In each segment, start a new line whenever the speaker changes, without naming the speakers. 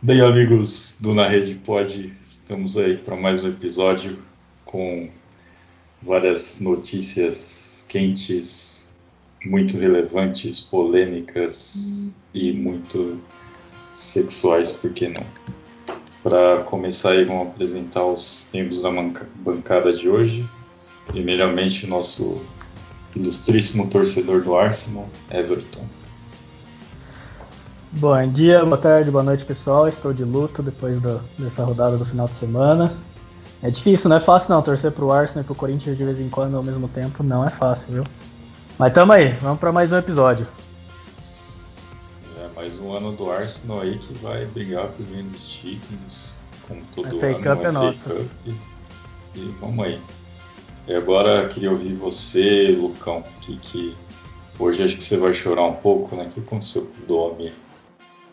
Bem, amigos do Na Rede Pod, estamos aí para mais um episódio com várias notícias quentes, muito relevantes, polêmicas e muito sexuais, por que não? Para começar aí, vamos apresentar os membros da bancada de hoje. Primeiramente, nosso ilustríssimo torcedor do Arsenal, Everton.
Bom dia, boa tarde, boa noite pessoal. Estou de luto depois do, dessa rodada do final de semana. É difícil, não é fácil não. Torcer pro Arsenal e pro Corinthians de vez em quando ao mesmo tempo não é fácil, viu? Mas tamo aí, vamos para mais um episódio.
É mais um ano do Arsenal aí que vai brigar por grandes títulos, como todo
FA
ano.
Cup é nosso.
Cup. E vamos aí. E agora queria ouvir você, Lucão, que, que hoje acho que você vai chorar um pouco, né? O que aconteceu com o Domi?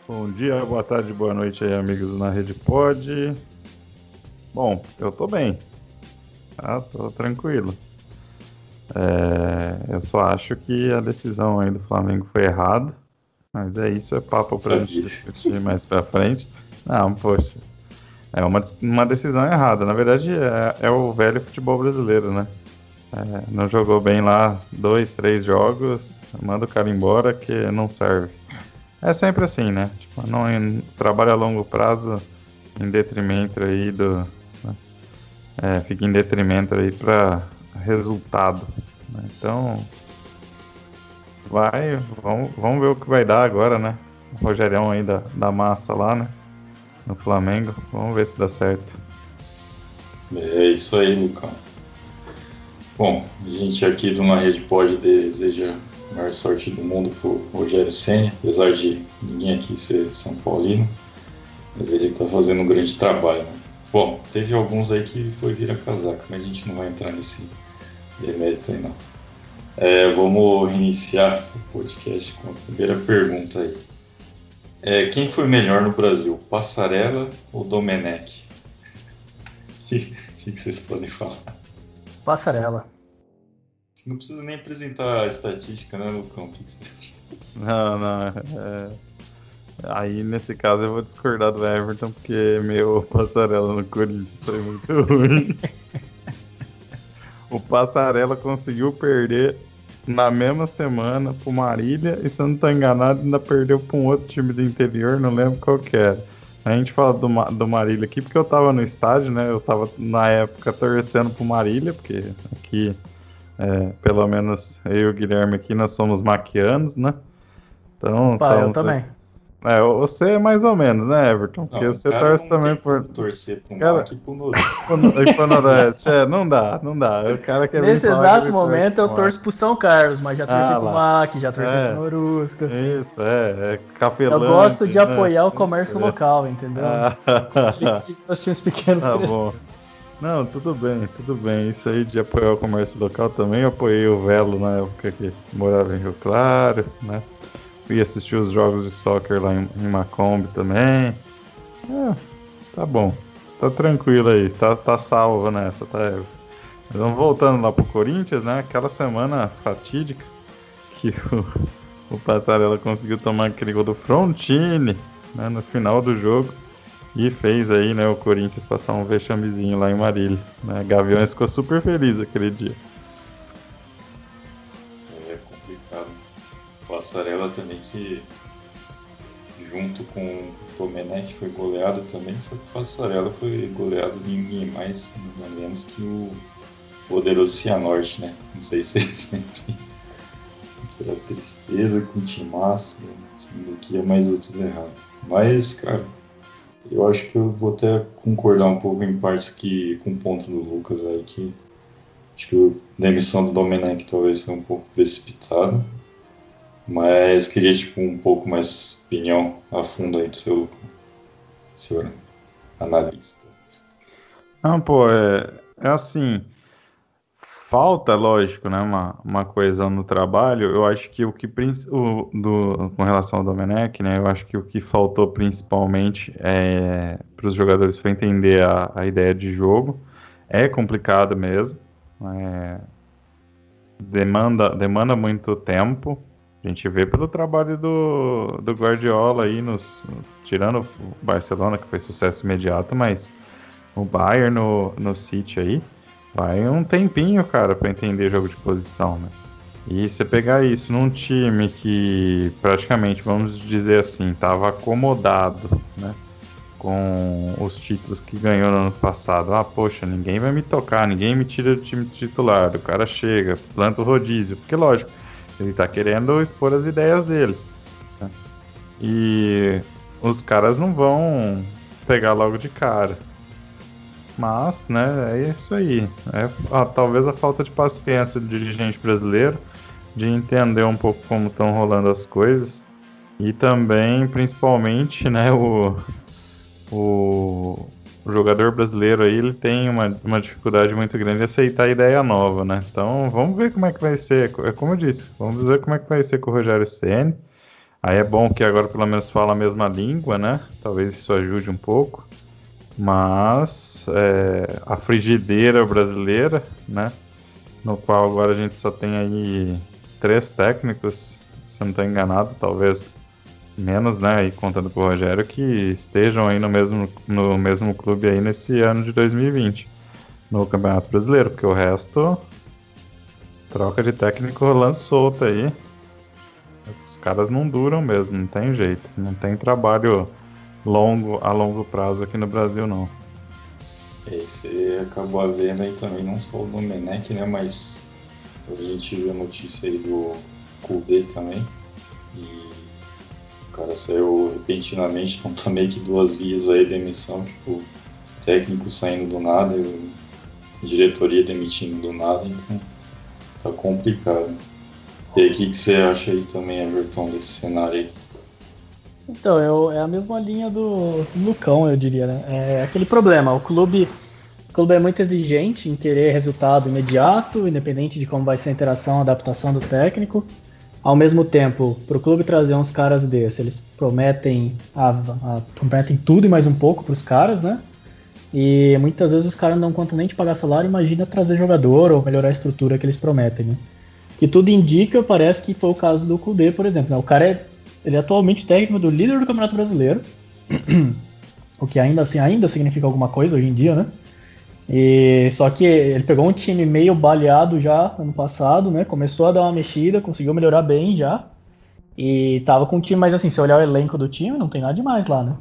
Bom dia, boa tarde, boa noite aí, amigos na Rede Pod. Bom, eu tô bem. Tá? Tô tranquilo. É, eu só acho que a decisão aí do Flamengo foi errada. Mas é isso, é papo pra
Sabia.
gente discutir mais pra frente. Não, poxa. É uma, uma decisão errada. Na verdade, é, é o velho futebol brasileiro, né? É, não jogou bem lá dois, três jogos, manda o cara embora que não serve. É sempre assim, né? Tipo, não em, a longo prazo em detrimento aí do. né? É, fica em detrimento aí para resultado. né? Então. Vai, vamos, vamos ver o que vai dar agora, né? O Rogerião aí da, da massa lá, né? No Flamengo. Vamos ver se dá certo.
É isso aí, Lucão. Bom, a gente aqui do Na Rede Pod deseja maior sorte do mundo pro Rogério Senna, apesar de ninguém aqui ser São Paulino, mas ele tá fazendo um grande trabalho. Né? Bom, teve alguns aí que foi virar casaca, mas a gente não vai entrar nesse demérito aí não. É, vamos reiniciar o podcast com a primeira pergunta aí. É, quem foi melhor no Brasil, Passarela ou Domenech? O que, que, que vocês podem falar?
Passarela.
Não precisa nem apresentar a estatística, né, Lucão? Que, que?
Não, não. é- Aí nesse caso eu vou discordar do Everton, porque meu passarela no Corinthians foi muito ruim. o passarela conseguiu perder na mesma semana pro Marília e se eu não tô enganado, ainda perdeu pra um outro time do interior, não lembro qual que era. A gente fala do, do Marília aqui porque eu tava no estádio, né? Eu tava na época torcendo pro Marília, porque aqui, é, pelo menos eu e o Guilherme aqui, nós somos maquianos, né? Então,
Pá, eu também.
é, você é mais ou menos, né, Everton? Porque
Não,
você torce
não
também
tem
por.
torcer pro
Cara-
Mac e pro Noroeste.
E pro Noroeste. É, não dá, não dá. O cara quer
Nesse exato momento eu torço pro São Carlos, mas já torci
Ah,
pro. MAC, já torci
É.
pro Norusca.
Isso, é, é
Eu
cafelante.
gosto de
né?
apoiar o comércio
É.
local, entendeu?
Ah,
Os pequenos
tá bom. Não, tudo bem, tudo bem. Isso aí de apoiar o comércio local também. Eu apoiei o Velo na época que morava em Rio Claro, né? Fui assistir os jogos de soccer lá em, em Macomb também. É, tá bom. Você tá tranquilo aí, tá, tá salvo nessa, tá? Mas vamos voltando lá pro Corinthians, né? Aquela semana fatídica que o, o Passarela conseguiu tomar aquele gol do Frontini né, no final do jogo. E fez aí, né, o Corinthians passar um vexamezinho lá em Marília. Né? Gaviões ficou super feliz aquele dia.
É complicado. Passarela também que junto com o Domenech foi goleado também, só que o Passarela foi goleado de ninguém mais, nada menos que o poderoso Cianorte, né? Não sei se vocês sempre aquela tristeza com o timaço, né? time do que é mais tudo errado. Mas, cara, eu acho que eu vou até concordar um pouco em partes que com o ponto do Lucas aí, que acho que a demissão do Domenech talvez foi um pouco precipitada. Mas queria, tipo, um pouco mais opinião a fundo aí do seu, senhor analista.
Não, pô, é, é assim. Falta, lógico, né, uma, uma coesão no trabalho. Eu acho que o que o, do, com relação ao Domenech, né, eu acho que o que faltou principalmente é para os jogadores foi entender a, a ideia de jogo. É complicado mesmo. é, demanda, demanda muito tempo A gente vê pelo trabalho do, do Guardiola aí, nos, tirando o Barcelona, que foi sucesso imediato, mas o Bayern no, no City aí, vai um tempinho, cara, para entender jogo de posição, né? E você pegar isso num time que praticamente, vamos dizer assim, estava acomodado, né? Com os títulos que ganhou no ano passado. Ah, poxa, ninguém vai me tocar, ninguém me tira do time titular. O cara chega, planta o rodízio. Porque, lógico, ele está querendo expor as ideias dele. Né? E os caras não vão pegar logo de cara. Mas, né, é isso aí. É, ah, talvez a falta de paciência do dirigente brasileiro de entender um pouco como estão rolando as coisas e também, principalmente, né, o, o, o, jogador brasileiro aí, ele tem uma, uma dificuldade muito grande de aceitar a ideia nova, né? Então, vamos ver como é que vai ser. É como eu disse, vamos ver como é que vai ser com o Rogério Ceni. Aí é bom que agora pelo menos fala a mesma língua, né? Talvez isso ajude um pouco. Mas é, a frigideira brasileira, né? No qual agora a gente só tem aí três técnicos, se não estou enganado, talvez menos, né? E contando com o Rogério, que estejam aí no mesmo, no mesmo clube aí nesse ano de 2020, no Campeonato Brasileiro, porque o resto troca de técnico rolando solto aí. Os caras não duram mesmo, não tem jeito. Não tem trabalho longo a longo prazo aqui no Brasil, não.
E você acabou vendo aí também, não só o Domenech, né? Mas a gente viu a notícia aí do Kudê também. E o cara saiu repentinamente, então tá meio que duas vias aí de emissão, tipo, técnico saindo do nada diretoria demitindo do nada, então tá complicado. E aí, o que, que você acha aí também, Everton, desse cenário aí?
Então, eu, é a mesma linha do Lucão, eu diria, né? É aquele problema, o clube clube é muito exigente em querer resultado imediato, independente de como vai ser a interação, a adaptação do técnico. Ao mesmo tempo, para o clube trazer uns caras desses, eles prometem, a, a, prometem tudo e mais um pouco para os caras, né? E muitas vezes os caras não dão conta nem de pagar salário, imagina trazer jogador ou melhorar a estrutura que eles prometem, né? Que tudo indica, parece que foi o caso do Kudê, por exemplo. Né? O cara é, ele é atualmente técnico do líder do Campeonato Brasileiro, o que ainda assim ainda significa alguma coisa hoje em dia, né? E só que ele pegou um time meio baleado já ano passado, né? Começou a dar uma mexida, conseguiu melhorar bem já. E tava com um time, mas assim, se olhar o elenco do time, não tem nada demais lá, né?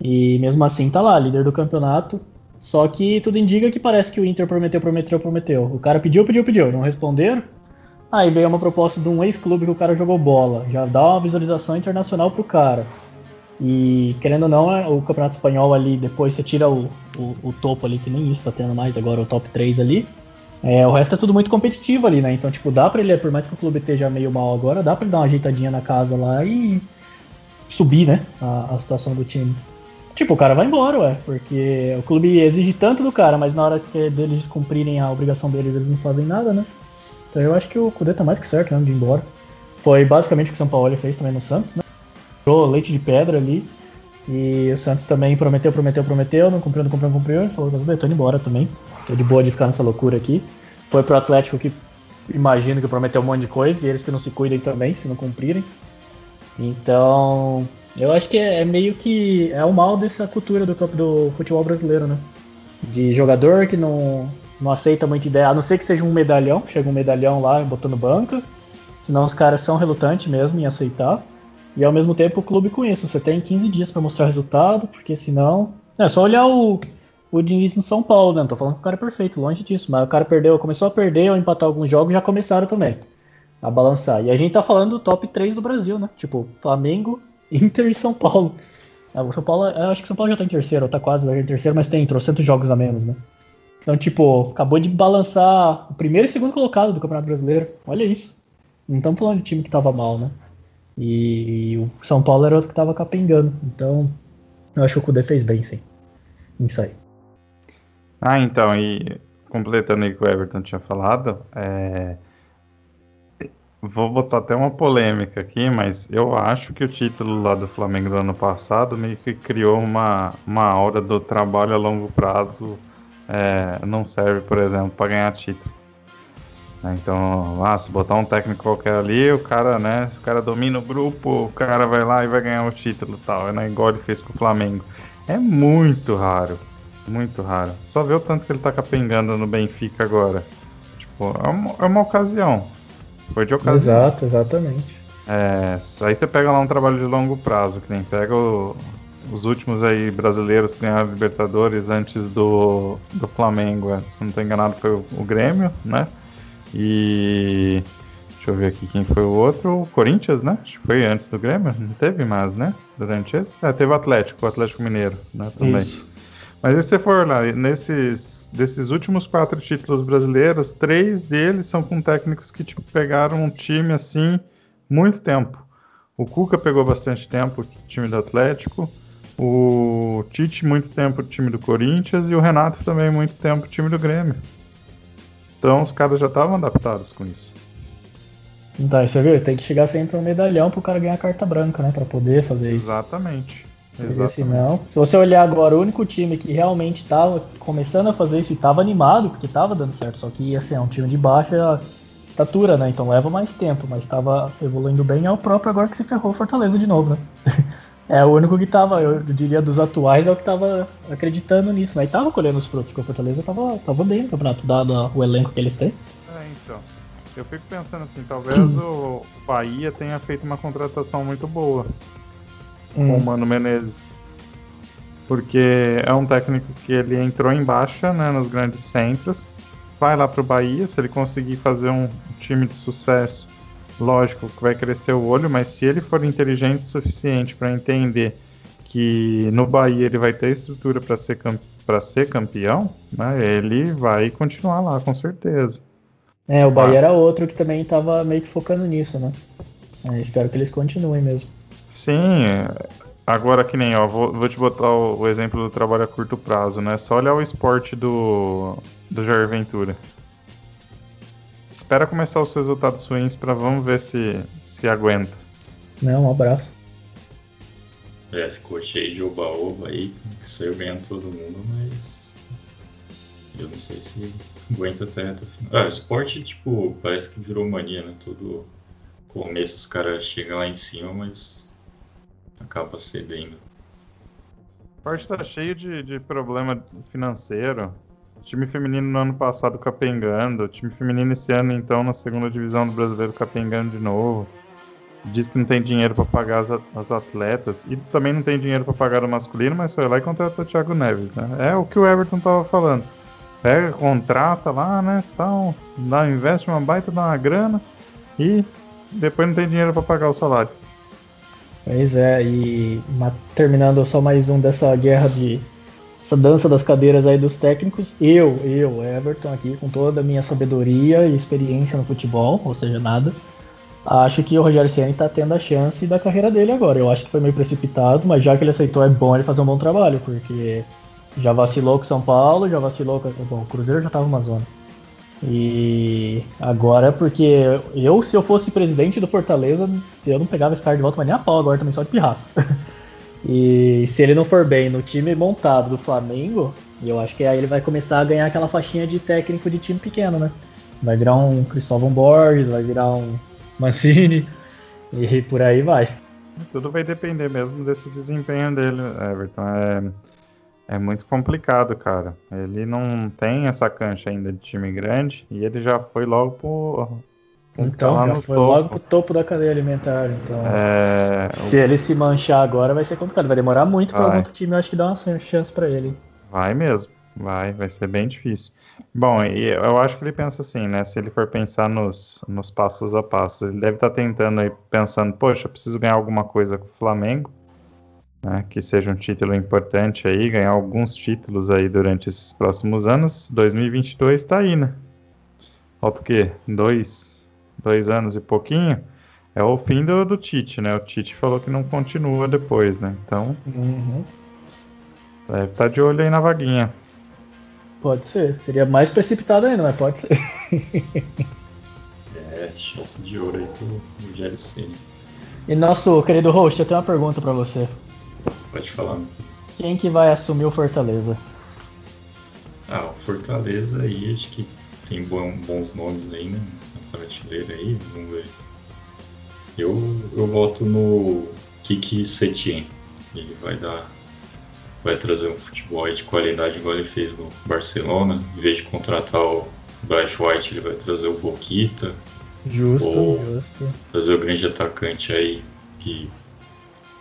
E mesmo assim tá lá, líder do campeonato. Só que tudo indica que parece que o Inter prometeu, prometeu, prometeu. O cara pediu, pediu, pediu, não responderam. Aí veio uma proposta de um ex-clube que o cara jogou bola. Já dá uma visualização internacional pro cara. E querendo ou não, é, o Campeonato Espanhol ali, depois você tira o, o, o topo ali, que nem isso tá tendo mais agora, o top 3 ali. É, o resto é tudo muito competitivo ali, né? Então, tipo, dá pra ele, por mais que o clube esteja meio mal agora, dá pra ele dar uma ajeitadinha na casa lá e subir, né? A, a situação do time. Tipo, o cara vai embora, ué, porque o clube exige tanto do cara, mas na hora que deles cumprirem a obrigação deles, eles não fazem nada, né? Então eu acho que o Kudê tá mais que certo, né, de ir embora. Foi basicamente o que o São Paulo fez também no Santos, né? leite de pedra ali. E o Santos também prometeu, prometeu, prometeu, não cumpriu, não cumpriu, não cumpriu. Ele falou, eu tô indo embora também. Tô de boa de ficar nessa loucura aqui. Foi pro Atlético que imagino que prometeu um monte de coisa, e eles que não se cuidem também, se não cumprirem. Então, eu acho que é, é meio que é o mal dessa cultura do, do futebol brasileiro, né? De jogador que não, não aceita muita ideia, a não ser que seja um medalhão, chega um medalhão lá botando banca, senão os caras são relutantes mesmo em aceitar. E ao mesmo tempo o clube com isso, você tem 15 dias para mostrar resultado, porque senão. É só olhar o, o Diniz no São Paulo, né? Não tô falando que o cara é perfeito, longe disso, mas o cara perdeu, começou a perder ou empatar alguns jogos já começaram também a balançar. E a gente tá falando do top 3 do Brasil, né? Tipo, Flamengo, Inter e São Paulo. É, o São Paulo, eu acho que São Paulo já tá em terceiro, tá quase em terceiro, mas tem trocentos jogos a menos, né? Então, tipo, acabou de balançar o primeiro e segundo colocado do Campeonato Brasileiro. Olha isso. Não estamos falando de time que tava mal, né? E o São Paulo era outro que estava capengando. Então, eu acho que o Kudê fez bem, sim, em sair.
Ah, então, e completando aí o que o Everton tinha falado, é... vou botar até uma polêmica aqui, mas eu acho que o título lá do Flamengo do ano passado meio que criou uma, uma aura do trabalho a longo prazo é... não serve, por exemplo, para ganhar título. Então, ah, se botar um técnico qualquer ali, o cara, né? Se o cara domina o grupo, o cara vai lá e vai ganhar o título e tal. É né, igual ele fez com o Flamengo. É muito raro. Muito raro. Só vê o tanto que ele tá capengando no Benfica agora. Tipo, é uma, é uma ocasião. Foi de ocasião.
Exato, exatamente.
É, aí você pega lá um trabalho de longo prazo, que nem pega o, os últimos aí brasileiros que ganharam Libertadores antes do, do Flamengo. É, se não estou enganado, foi o, o Grêmio, né? E. Deixa eu ver aqui quem foi o outro. O Corinthians, né? Acho que foi antes do Grêmio. Não teve mais, né? Durante esse. É, teve o Atlético, o Atlético Mineiro, né? Também. Isso. Mas se você for lá, nesses desses últimos quatro títulos brasileiros, três deles são com técnicos que tipo, pegaram um time assim muito tempo. O Cuca pegou bastante tempo, o time do Atlético. O Tite, muito tempo, time do Corinthians. E o Renato também, muito tempo, time do Grêmio. Então os caras já estavam adaptados com isso.
Então, você viu? Tem que chegar sempre um medalhão pro cara ganhar carta branca, né? Pra poder fazer isso.
Exatamente.
Exatamente. Senão, se você olhar agora, o único time que realmente estava começando a fazer isso e estava animado, porque estava dando certo, só que assim, é um time de baixa estatura, né? Então leva mais tempo, mas estava evoluindo bem, é o próprio agora que se ferrou Fortaleza de novo, né? é o único que estava, eu diria, dos atuais, é o que estava acreditando nisso, né? E tava colhendo os frutos, porque o Fortaleza estava tava bem no campeonato, dado o elenco que eles têm.
É, então. Eu fico pensando assim, talvez o Bahia tenha feito uma contratação muito boa hum. com o Mano Menezes. Porque é um técnico que ele entrou em baixa, né, nos grandes centros, vai lá pro Bahia, se ele conseguir fazer um time de sucesso, lógico que vai crescer o olho, mas se ele for inteligente o suficiente para entender que no Bahia ele vai ter estrutura para ser, para ser campeão, né, ele vai continuar lá, com certeza.
É, o Bahia ah. era outro que também estava meio que focando nisso, né? É, espero que eles continuem mesmo.
Sim, agora que nem, ó, vou, vou te botar o, o, exemplo do trabalho a curto prazo, né? Só olhar o esporte do, do Jair Ventura. Espera começar os resultados ruins para vamos ver se, se aguenta.
Não, um abraço.
É, ficou cheio de oba-oba aí, que saiu ganhando todo mundo, mas eu não sei se aguenta até, até o final. Ah, o esporte, tipo, parece que virou mania, né? Todo começo os caras chegam lá em cima, mas acaba cedendo.
O esporte tá cheio de, de problema financeiro. Time feminino no ano passado capengando, time feminino esse ano, então, na segunda divisão do brasileiro capengando de novo. Diz que não tem dinheiro para pagar as, as, atletas. E também não tem dinheiro para pagar o masculino, mas foi lá e contratou o Thiago Neves, né? É o que o Everton tava falando. Pega, contrata lá, né? Tal, dá, investe uma baita, dá uma grana e depois não tem dinheiro para pagar o salário.
Pois é, e terminando só mais um dessa guerra de. Essa dança das cadeiras aí dos técnicos, eu, eu, Everton, aqui, com toda a minha sabedoria e experiência no futebol, ou seja, nada, acho que o Rogério Ceni tá tendo a chance da carreira dele agora. Eu acho que foi meio precipitado, mas já que ele aceitou, é bom ele fazer um bom trabalho, porque já vacilou com São Paulo, já vacilou com. Bom, o Cruzeiro já tava numa zona. E agora, porque eu, se eu fosse presidente do Fortaleza, eu não pegava esse cara de volta, mas nem a pau agora também, só de pirraça. e se ele não for bem no time montado do Flamengo, eu acho que aí ele vai começar a ganhar aquela faixinha de técnico de time pequeno, né? Vai virar um Cristóvão Borges, vai virar um Mancini, e por aí vai.
Tudo vai depender mesmo desse desempenho dele, Everton. É é muito complicado, cara. Ele não tem essa cancha ainda de time grande e ele já foi logo pro.
Então, já foi topo. logo pro topo da cadeia alimentar. Então, é... se ele se manchar agora, vai ser complicado. Vai demorar muito para algum outro time, eu acho que dá uma chance para ele.
Vai mesmo, vai, vai ser bem difícil. Bom, e eu acho que ele pensa assim, né? Se ele for pensar nos, nos passos a passo, ele deve estar tá tentando aí, pensando, poxa, preciso ganhar alguma coisa com o Flamengo né, que seja um título importante aí, ganhar alguns títulos aí durante esses próximos anos. 2022 está aí, né? Falta o quê? Dois, dois anos e pouquinho? É o fim do, do Tite, né? O Tite falou que não continua depois, né? Então, uhum. deve estar tá de olho aí na vaguinha.
Pode ser. Seria mais precipitado ainda, mas pode ser.
é, chance de ouro aí pro Rogério Ceni.
E nosso querido host, eu tenho uma pergunta para você.
Pode falar.
Quem que vai assumir o Fortaleza?
Ah, o Fortaleza aí, acho que tem bons nomes aí né, prateleira aí, vamos ver. Eu, eu voto no Kiki Setien. Ele vai dar. Vai trazer um futebol de qualidade igual ele fez no Barcelona. Em vez de contratar o Bryce White, ele vai trazer o Boquita.
Justo, ou justo.
Trazer o grande atacante aí que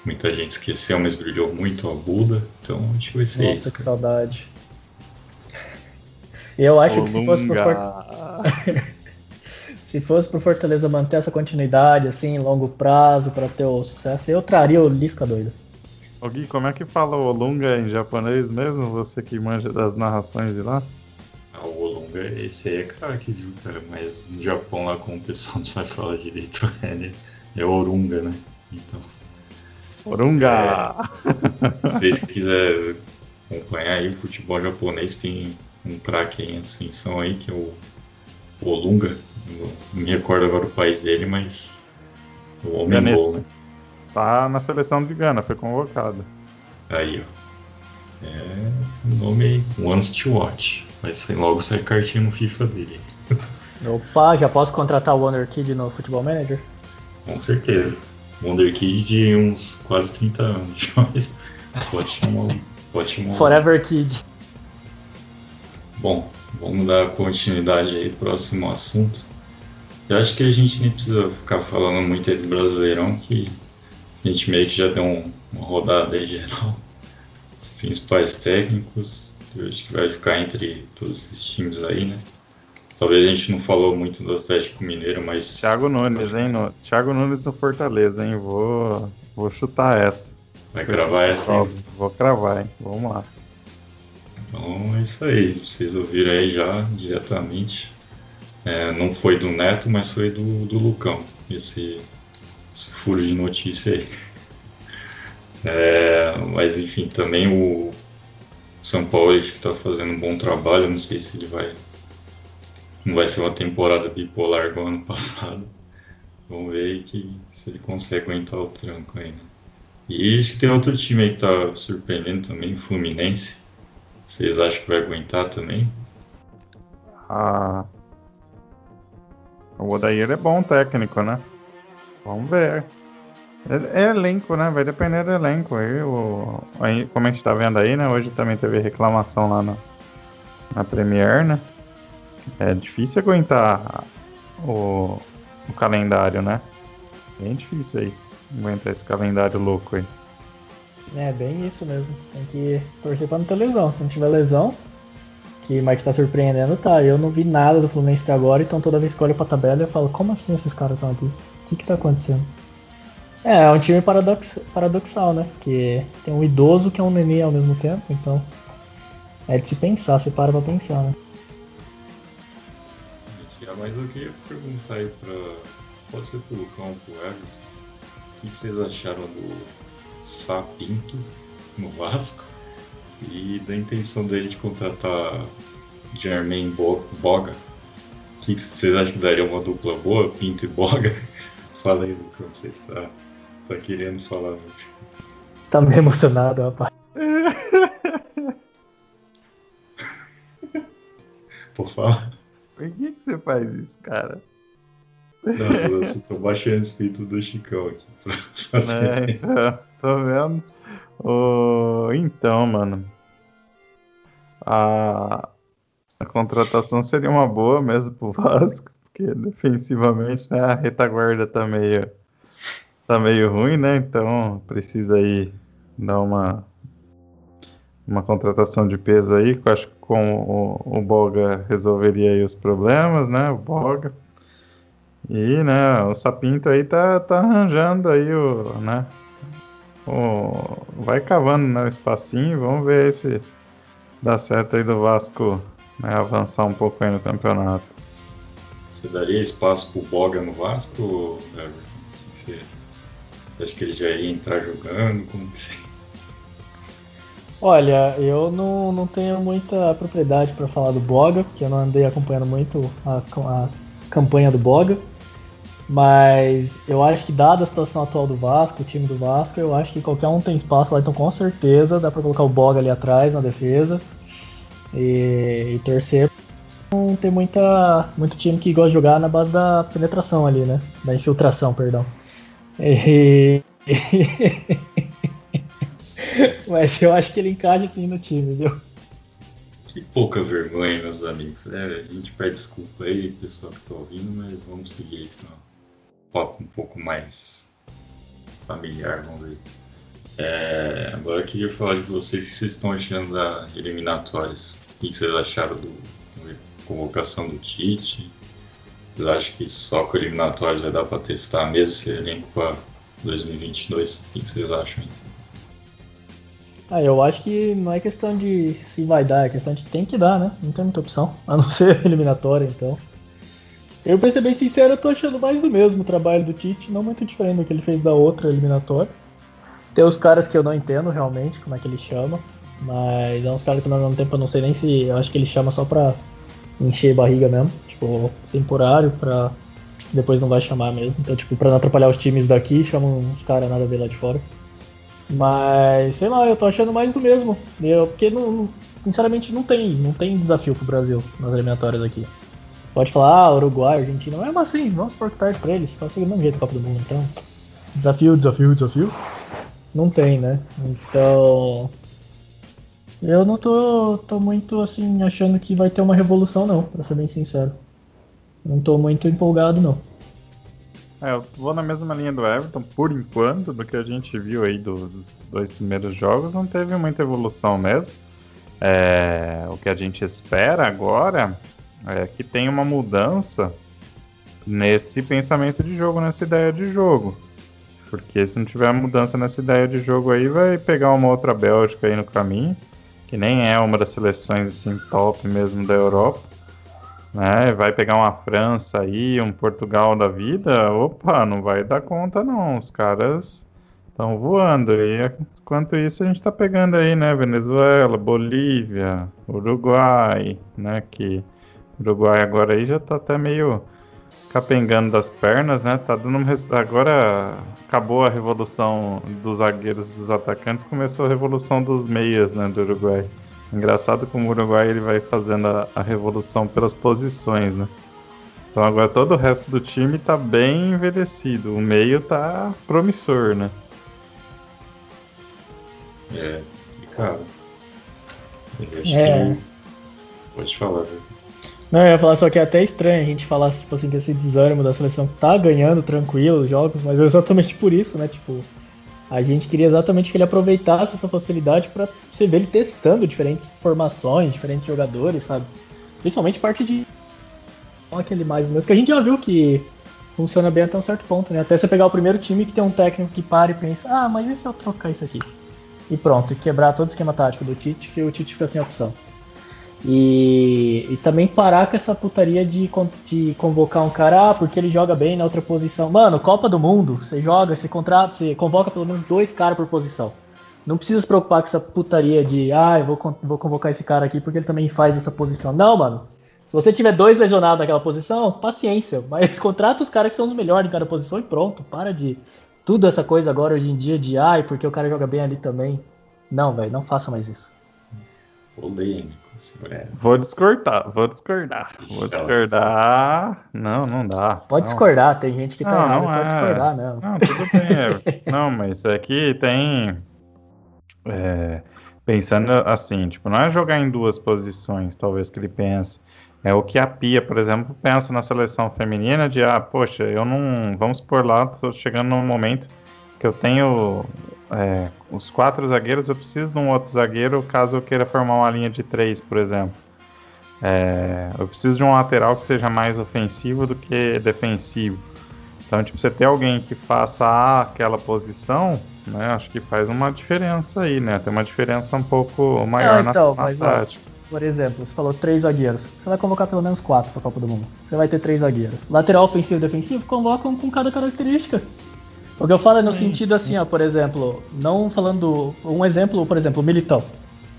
muita gente esqueceu, mas brilhou muito a Buda. Então acho que vai ser
Nossa,
isso.
que saudade. Eu acho que se fosse pro se fosse pro Fortaleza manter essa continuidade, assim, longo prazo, para ter o sucesso, eu traria o Lisca doido.
Ô Gui, como é que fala o Olunga em japonês mesmo? Você que manja das narrações de lá?
Ah, o Olunga, esse aí é craque, viu, cara? Mas no Japão, lá, como o pessoal não sabe falar direito, é, né? é Orunga, né? Então.
Orunga!
É, se vocês quiserem acompanhar aí o futebol japonês, tem um craque em ascensão aí, que é o Olunga. Não me recordo agora o país dele, mas o homem
Ganês.
gol, né?
Tá na seleção de Gana, foi convocado.
Aí, ó. É o nome aí, Ones to Watch. Vai sair, logo sai cartinha no FIFA dele.
Opa, já posso contratar o Wonder Kid no Futebol Manager?
Com certeza. Wonder Kid de uns quase 30 anos. Mas pode chamar. Pode chamar.
Forever Kid.
Bom, vamos dar continuidade aí, próximo assunto. Eu acho que a gente nem precisa ficar falando muito aí do Brasileirão, que a gente meio que já deu um, uma rodada aí geral. Os principais técnicos, eu acho que vai ficar entre todos esses times aí, né? Talvez a gente não falou muito do Atlético Mineiro, mas.
Thiago Nunes, hein? No... Thiago Nunes no Fortaleza, hein? Vou, vou chutar essa.
Vai cravar essa. hein?
Vou cravar, hein? Vamos lá.
Então é isso aí. Vocês ouviram aí já diretamente. É, não foi do Neto, mas foi do, do Lucão. Esse, esse furo de notícia aí. É, mas enfim, também o São Paulo acho que está fazendo um bom trabalho. Não sei se ele vai. Não vai ser uma temporada bipolar igual ano passado. Vamos ver aí que, se ele consegue aguentar o tranco aí, né? E acho que tem outro time aí que tá surpreendendo também, o Fluminense. Vocês acham que vai aguentar também?
Ah, o Odair é bom técnico, né? Vamos ver. É, é elenco, né? Vai depender do elenco. Aí, o, aí, como a gente tá vendo aí, né? Hoje também teve reclamação lá na, na Premier, né? É difícil aguentar o, o calendário, né? Bem difícil aí aguentar esse calendário louco aí.
É, bem isso mesmo. Tem que torcer pra não ter lesão. Se não tiver lesão, que o Mike tá surpreendendo, tá. Eu não vi nada do Fluminense até agora, então toda vez que olho pra tabela eu falo, como assim esses caras estão aqui? O que que tá acontecendo? É, é um time paradox, paradoxal, né? Que tem um idoso que é um neném ao mesmo tempo, então. É de se pensar, você para pra pensar, né?
Mas eu queria perguntar aí pra. Pode ser pro Lucão pro Everton. O que que vocês acharam do Sapinto no Vasco? E da intenção dele de contratar Jermaine Bo- Boga? O que vocês acham que daria uma dupla boa, Pinto e Boga? Fala aí, Lucão, você que tá, tá querendo falar. né?
Tá meio emocionado, rapaz.
Por falar.
Por que, que você faz isso, cara?
Nossa, eu tô baixando o espírito do Chicão aqui. Pra fazer.
É, então, tô vendo. Ô, então, mano. A, a contratação seria uma boa mesmo pro Vasco, porque defensivamente né, a retaguarda tá meio, tá meio ruim, né? Então precisa aí dar uma, uma contratação de peso aí, que eu acho que com o, o Boga resolveria aí os problemas, né? O Boga. E, né, o Sapinto aí tá, tá arranjando aí o, né, o, vai cavando né, o espacinho, vamos ver se dá certo aí do Vasco né, avançar um pouco aí no campeonato.
Você daria espaço pro Boga no Vasco, Everton? Você, você acha que ele já ia entrar jogando? Como que você...
Olha, eu não, não tenho muita propriedade para falar do Boga, porque eu não andei acompanhando muito a, a campanha do Boga. Mas eu acho que dada a situação atual do Vasco, o time do Vasco, eu acho que qualquer um tem espaço lá, então com certeza dá para colocar o Boga ali atrás na defesa e, e torcer não, ter muita, muito time que gosta de jogar na base da penetração ali, né? Da infiltração, perdão. E... Mas eu acho que ele encaixa assim no time, viu?
Que pouca vergonha, meus amigos. É, a gente pede desculpa aí, pessoal que tá ouvindo, mas vamos seguir aí com um pouco mais familiar, vamos ver. É, agora eu queria falar de vocês o que vocês estão achando da eliminatórias. O que vocês acharam da convocação do Tite? Vocês acham que só com eliminatórias vai dar para testar mesmo esse elenco para 2022? O que vocês acham? Aí?
Ah, eu acho que não é questão de se vai dar, é questão de tem que dar, né? Não tem muita opção, a não ser eliminatória, então. Eu, pra ser bem sincero, eu tô achando mais do mesmo o trabalho do Tite, não muito diferente do que ele fez da outra eliminatória. Tem os caras que eu não entendo realmente como é que ele chama, mas é uns caras que ao mesmo tempo eu não sei nem se. Eu acho que ele chama só pra encher barriga mesmo, tipo, temporário, pra depois não vai chamar mesmo. Então, tipo, pra não atrapalhar os times daqui, chama uns caras nada a ver lá de fora. Mas, sei lá, eu tô achando mais do mesmo. Eu, porque, não, sinceramente, não tem, não tem desafio pro Brasil nas eliminatórias aqui. Pode falar, ah, Uruguai, Argentina, mas assim, vamos por perto pra eles, tá seguindo um jeito Copa do Mundo, então. Desafio, desafio, desafio. Não tem, né? Então. Eu não tô, tô muito assim achando que vai ter uma revolução não, pra ser bem sincero. Não tô muito empolgado não.
É, eu vou na mesma linha do Everton, por enquanto, do que a gente viu aí do, dos dois primeiros jogos, não teve muita evolução mesmo. É, o que a gente espera agora é que tenha uma mudança nesse pensamento de jogo, nessa ideia de jogo. Porque se não tiver mudança nessa ideia de jogo aí, vai pegar uma outra Bélgica aí no caminho, que nem é uma das seleções assim top mesmo da Europa né? Vai pegar uma França aí, um Portugal da vida, opa, não vai dar conta não. Os caras estão voando. E enquanto isso a gente está pegando aí, né? Venezuela, Bolívia, Uruguai, né? Que Uruguai agora aí já está até meio capengando das pernas, né? Tá dando agora acabou a revolução dos zagueiros, dos atacantes, começou a revolução dos meias, né? Do Uruguai. Engraçado como o Uruguai ele vai fazendo a, a, revolução pelas posições, né? Então agora todo o resto do time tá bem envelhecido. O meio tá promissor, né?
É, cara. Mas acho é. que. Pode falar, viu?
Não, eu ia falar só que é até estranho a gente falar, tipo assim, desse desânimo da seleção que tá ganhando tranquilo os jogos, mas é exatamente por isso, né? Tipo, a gente queria exatamente que ele aproveitasse essa facilidade para você ver ele testando diferentes formações, diferentes jogadores, sabe? Principalmente parte de aquele mais mesmo que a gente já viu que funciona bem até um certo ponto, né? Até você pegar o primeiro time que tem um técnico que para e pensa, ah, mas e se eu trocar isso aqui? E pronto, e quebrar todo o esquema tático do Tite, que o Tite fica sem opção. E, e também parar com essa putaria de, de convocar um cara, ah, porque ele joga bem na outra posição. Mano, Copa do Mundo, você joga, você contrata, você convoca pelo menos dois caras por posição. Não precisa se preocupar com essa putaria de, ah, eu vou, vou convocar esse cara aqui porque ele também faz essa posição. Não, mano. Se você tiver dois lesionados naquela posição, paciência. Mas contrata os caras que são os melhores em cada posição e pronto. Para de tudo essa coisa agora hoje em dia de, ai, porque o cara joga bem ali também. Não, velho, não faça mais isso.
Polêmico.
É. Vou discordar, vou discordar. Vou discordar. Não, não dá.
Pode
não.
discordar, tem gente que tá não, errado não pode é. discordar mesmo.
Não, tudo bem. É. não, mas aqui tem. É, pensando assim, tipo, não é jogar em duas posições, talvez que ele pense. É o que a Pia, por exemplo, pensa na seleção feminina de, ah, poxa, eu não. Vamos por lá, tô chegando num momento que eu tenho é, os quatro zagueiros, eu preciso de um outro zagueiro caso eu queira formar uma linha de três, por exemplo. É, eu preciso de um lateral que seja mais ofensivo do que defensivo. Então, tipo, você ter alguém que faça aquela posição, né? Acho que faz uma diferença aí, né? Tem uma diferença um pouco maior
Não, então, na, na mas, tática. Ó, por exemplo, você falou três zagueiros. Você vai convocar pelo menos quatro para a Copa do Mundo. Você vai ter três zagueiros. Lateral ofensivo e defensivo, convoca um com cada característica. O que eu falo é no sentido assim, ó, por exemplo, não falando. Um exemplo, por exemplo, o Militão.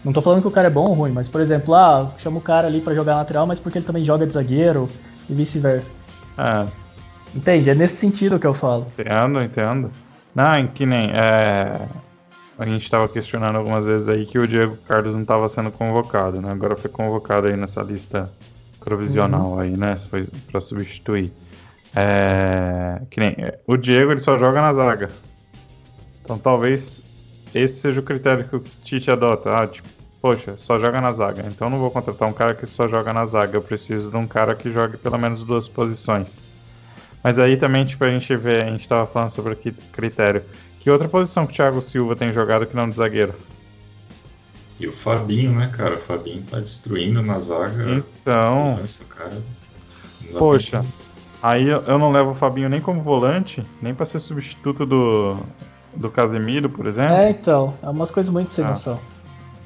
Não tô falando que o cara é bom ou ruim, mas, por exemplo, ah, chama o cara ali para jogar lateral, mas porque ele também joga de zagueiro e vice-versa.
É.
Entende? É nesse sentido que eu falo.
Entendo, entendo. Não, que nem. É... A gente estava questionando algumas vezes aí que o Diego Carlos não estava sendo convocado, né? Agora foi convocado aí nessa lista provisional uhum. aí, né? Foi para substituir. É, que nem, o Diego ele só joga na zaga. Então talvez esse seja o critério que o Tite adota. Ah, tipo, poxa, só joga na zaga. Então não vou contratar um cara que só joga na zaga. Eu preciso de um cara que jogue pelo menos duas posições. Mas aí também, tipo, a gente vê, a gente tava falando sobre aqui critério. Que outra posição que o Thiago Silva tem jogado que não de zagueiro?
E o Fabinho, né, cara? O Fabinho tá destruindo na zaga.
Então.
Nossa, cara.
Poxa, aí eu não levo o Fabinho nem como volante, nem para ser substituto do, do Casemiro, por exemplo.
É, então. É umas coisas muito sem ah. noção.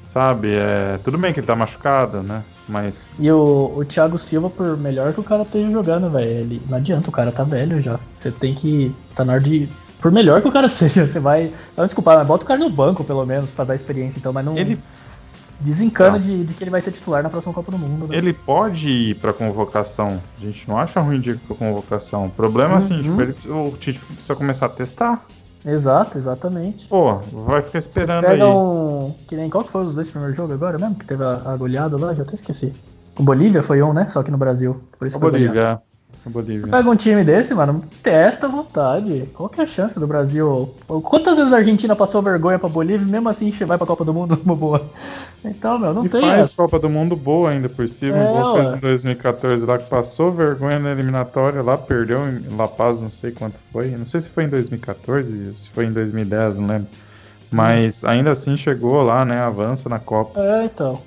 Sabe, é. Tudo bem que ele tá machucado, né? Mas.
E o, o Thiago Silva, por melhor que o cara esteja jogando, velho, ele. Não adianta, o cara tá velho já. Você tem que. Tá na hora de. Por melhor que o cara seja, você vai. Não, desculpa, mas bota o cara no banco, pelo menos, pra dar experiência, então, mas não.
Ele
desencana de, de, que ele vai ser titular na próxima Copa do Mundo.
Né? Ele pode ir pra convocação. A gente não acha ruim de ir pra convocação. O problema, uhum. assim, tipo, ele, o Tite precisa começar a testar.
Exato, exatamente.
Pô, vai ficar esperando aí.
Um... Que nem qual que foi os dois primeiros jogos agora mesmo? Que teve a, a goleada lá, já até esqueci. O Bolívia foi um, né? Só que no Brasil.
Por isso o Bolívia. Bolívia.
Pega um time desse, mano, testa à vontade. Qual que é a chance do Brasil? Quantas vezes a Argentina passou vergonha pra Bolívia e mesmo assim vai pra Copa do Mundo numa boa? Então, meu, não
e
tem.
faz essa. Copa do Mundo boa ainda por cima. É, igual fez em 2014 lá que passou vergonha na eliminatória lá, perdeu em La Paz, não sei quanto foi. Não sei se foi em 2014, se foi em 2010, não lembro. Mas ainda assim chegou lá, né? Avança na Copa.
É, então.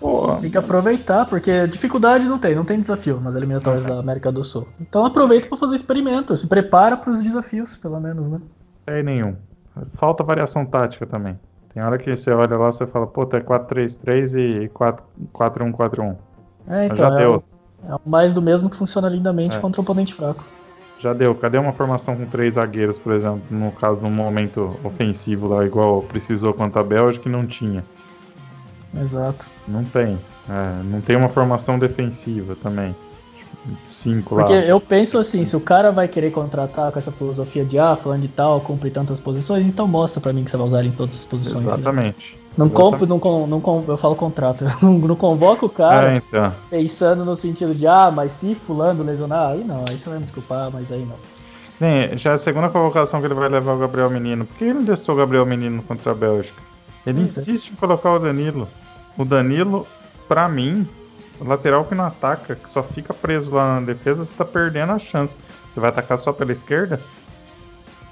Pô, tem que aproveitar, porque dificuldade não tem, não tem desafio nas eliminatórias da América do Sul. Então aproveita para fazer experimento, se prepara para os desafios, pelo menos, né?
Tem nenhum. Falta variação tática também. Tem hora que você olha lá e fala, pô, tá 4-3-3 e 4-1-4-1.
É, então, já é deu. O, é o mais do mesmo que funciona lindamente é. contra um oponente fraco.
Já deu. Cadê uma formação com três zagueiros, por exemplo, no caso, num momento ofensivo lá, igual precisou contra a Bélgica, que não tinha.
Exato.
Não tem. É, não tem uma formação defensiva também. Cinco
Porque lá. eu penso assim, se o cara vai querer contratar com essa filosofia de ah, falando de tal, cumpre tantas posições, então mostra para mim que você vai usar em todas as posições.
Né? Exatamente. Né?
Não compro, não, não, eu falo contrato. não, não convoca o cara
é, então.
pensando no sentido de ah, mas se fulano lesionar, aí não, aí você vai me desculpar, mas aí não.
Bem, já é a segunda convocação que ele vai levar o Gabriel Menino. Por que ele não testou o Gabriel Menino contra a Bélgica? Ele insiste em colocar o Danilo. O Danilo, pra mim, lateral que não ataca, que só fica preso lá na defesa, você tá perdendo a chance. Você vai atacar só pela esquerda?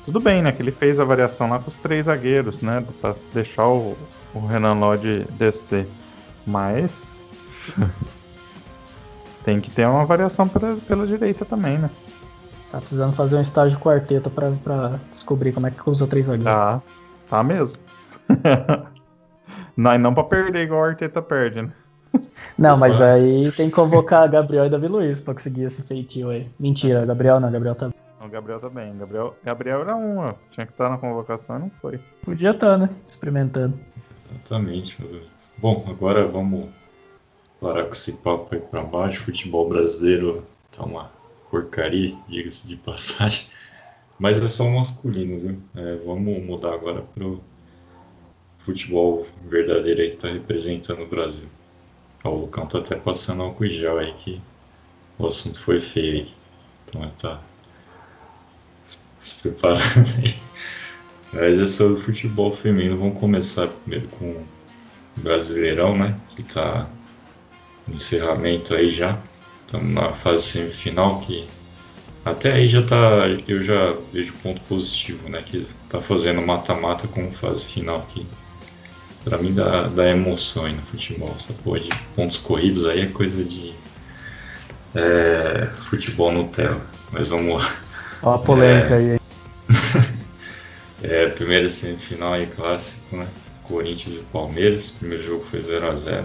Tudo bem, né? Que ele fez a variação lá com os três zagueiros, né? Pra deixar o, o Renan Lodge descer. Mas. tem que ter uma variação pela, pela direita também, né?
Tá precisando fazer um estágio quarteto pra, pra descobrir como é que usa três zagueiros.
Tá, tá mesmo. não, não pra perder igual o Arteta perde, né?
Não, mas aí tem que convocar Gabriel e Davi Luiz pra conseguir esse feitio aí. Mentira, Gabriel não, Gabriel tá
o Gabriel tá bem. Gabriel, Gabriel era um, ó. Tinha que estar na convocação e não foi.
Podia estar, tá, né? Experimentando.
Exatamente, meus amigos. Bom, agora vamos parar com esse papo aí pra baixo. Futebol brasileiro tá uma porcaria, diga-se de passagem. Mas é só um masculino, viu? É, vamos mudar agora pro futebol verdadeiro aí que tá representando o Brasil. Ó, o Lucão tá até passando álcool gel aí que o assunto foi feio aí. Então ele tá se preparando aí. Mas é sobre o futebol feminino. Vamos começar primeiro com o Brasileirão, né? Que tá no encerramento aí já. Estamos na fase semifinal que até aí já tá. Eu já vejo ponto positivo, né? Que tá fazendo mata-mata como fase final aqui. Pra mim dá, dá emoção aí no futebol. Essa porra de pontos corridos aí é coisa de é, futebol Nutella. Mas vamos lá.
Ó a polêmica é, aí.
é, primeira semifinal aí clássico, né? Corinthians e Palmeiras. O primeiro jogo foi 0x0.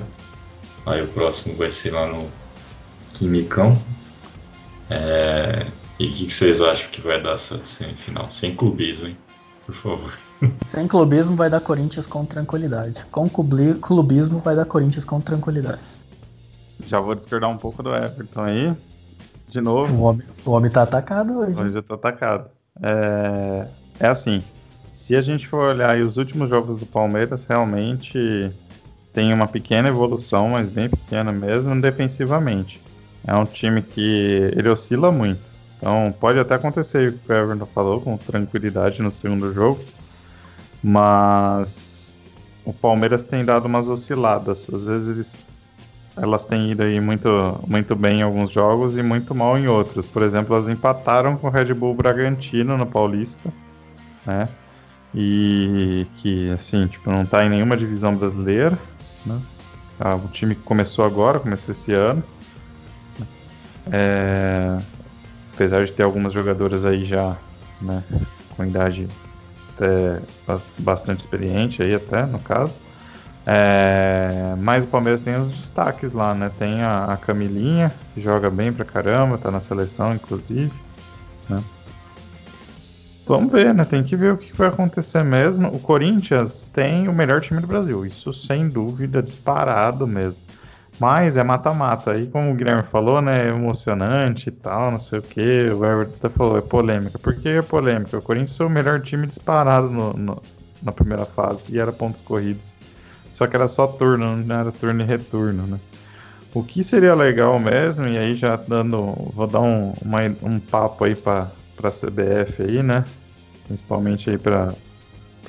Aí o próximo vai ser lá no Quimicão. É, e o que, que, vocês acham que vai dar essa semifinal? Sem clubismo, hein? Por favor.
Sem clubismo vai dar Corinthians com tranquilidade. Com clubismo vai dar Corinthians com tranquilidade.
Já vou discordar um pouco do Everton aí. De novo.
O homem, o homem tá atacado hoje.
Hoje já tá atacado. É, é assim. Se a gente for olhar os últimos jogos do Palmeiras, realmente tem uma pequena evolução, mas bem pequena mesmo, defensivamente. é um time que ele oscila muito. Então pode até acontecer o que o Everton falou, com tranquilidade no segundo jogo. Mas o Palmeiras tem dado umas osciladas. Às vezes eles, elas têm ido aí muito, muito bem em alguns jogos e muito mal em outros. Por exemplo, elas empataram com o Red Bull Bragantino no Paulista, né? E que, assim, tipo, não tá em nenhuma divisão brasileira, né? Ah, o time que começou agora, começou esse ano. É, apesar de ter algumas jogadoras aí já, né, com idade até bastante experiente aí até, no caso. É, mas o Palmeiras tem os destaques lá, né? Tem a, a Camilinha, que joga bem pra caramba, tá na seleção, inclusive. Né? Vamos ver, né? Tem que ver o que vai acontecer mesmo. O Corinthians tem o melhor time do Brasil, isso sem dúvida, disparado mesmo. Mas é mata-mata. Aí, como o Guilherme falou, né? É emocionante e tal, não sei o que. O Everton até falou, é polêmica. Por que é polêmica? O Corinthians é o melhor time disparado no, no, na primeira fase e era pontos corridos. Só que era só turno, não era turno e retorno, né? O que seria legal mesmo, e aí já dando. Vou dar um, uma, um papo aí para a CBF aí, né? Principalmente aí para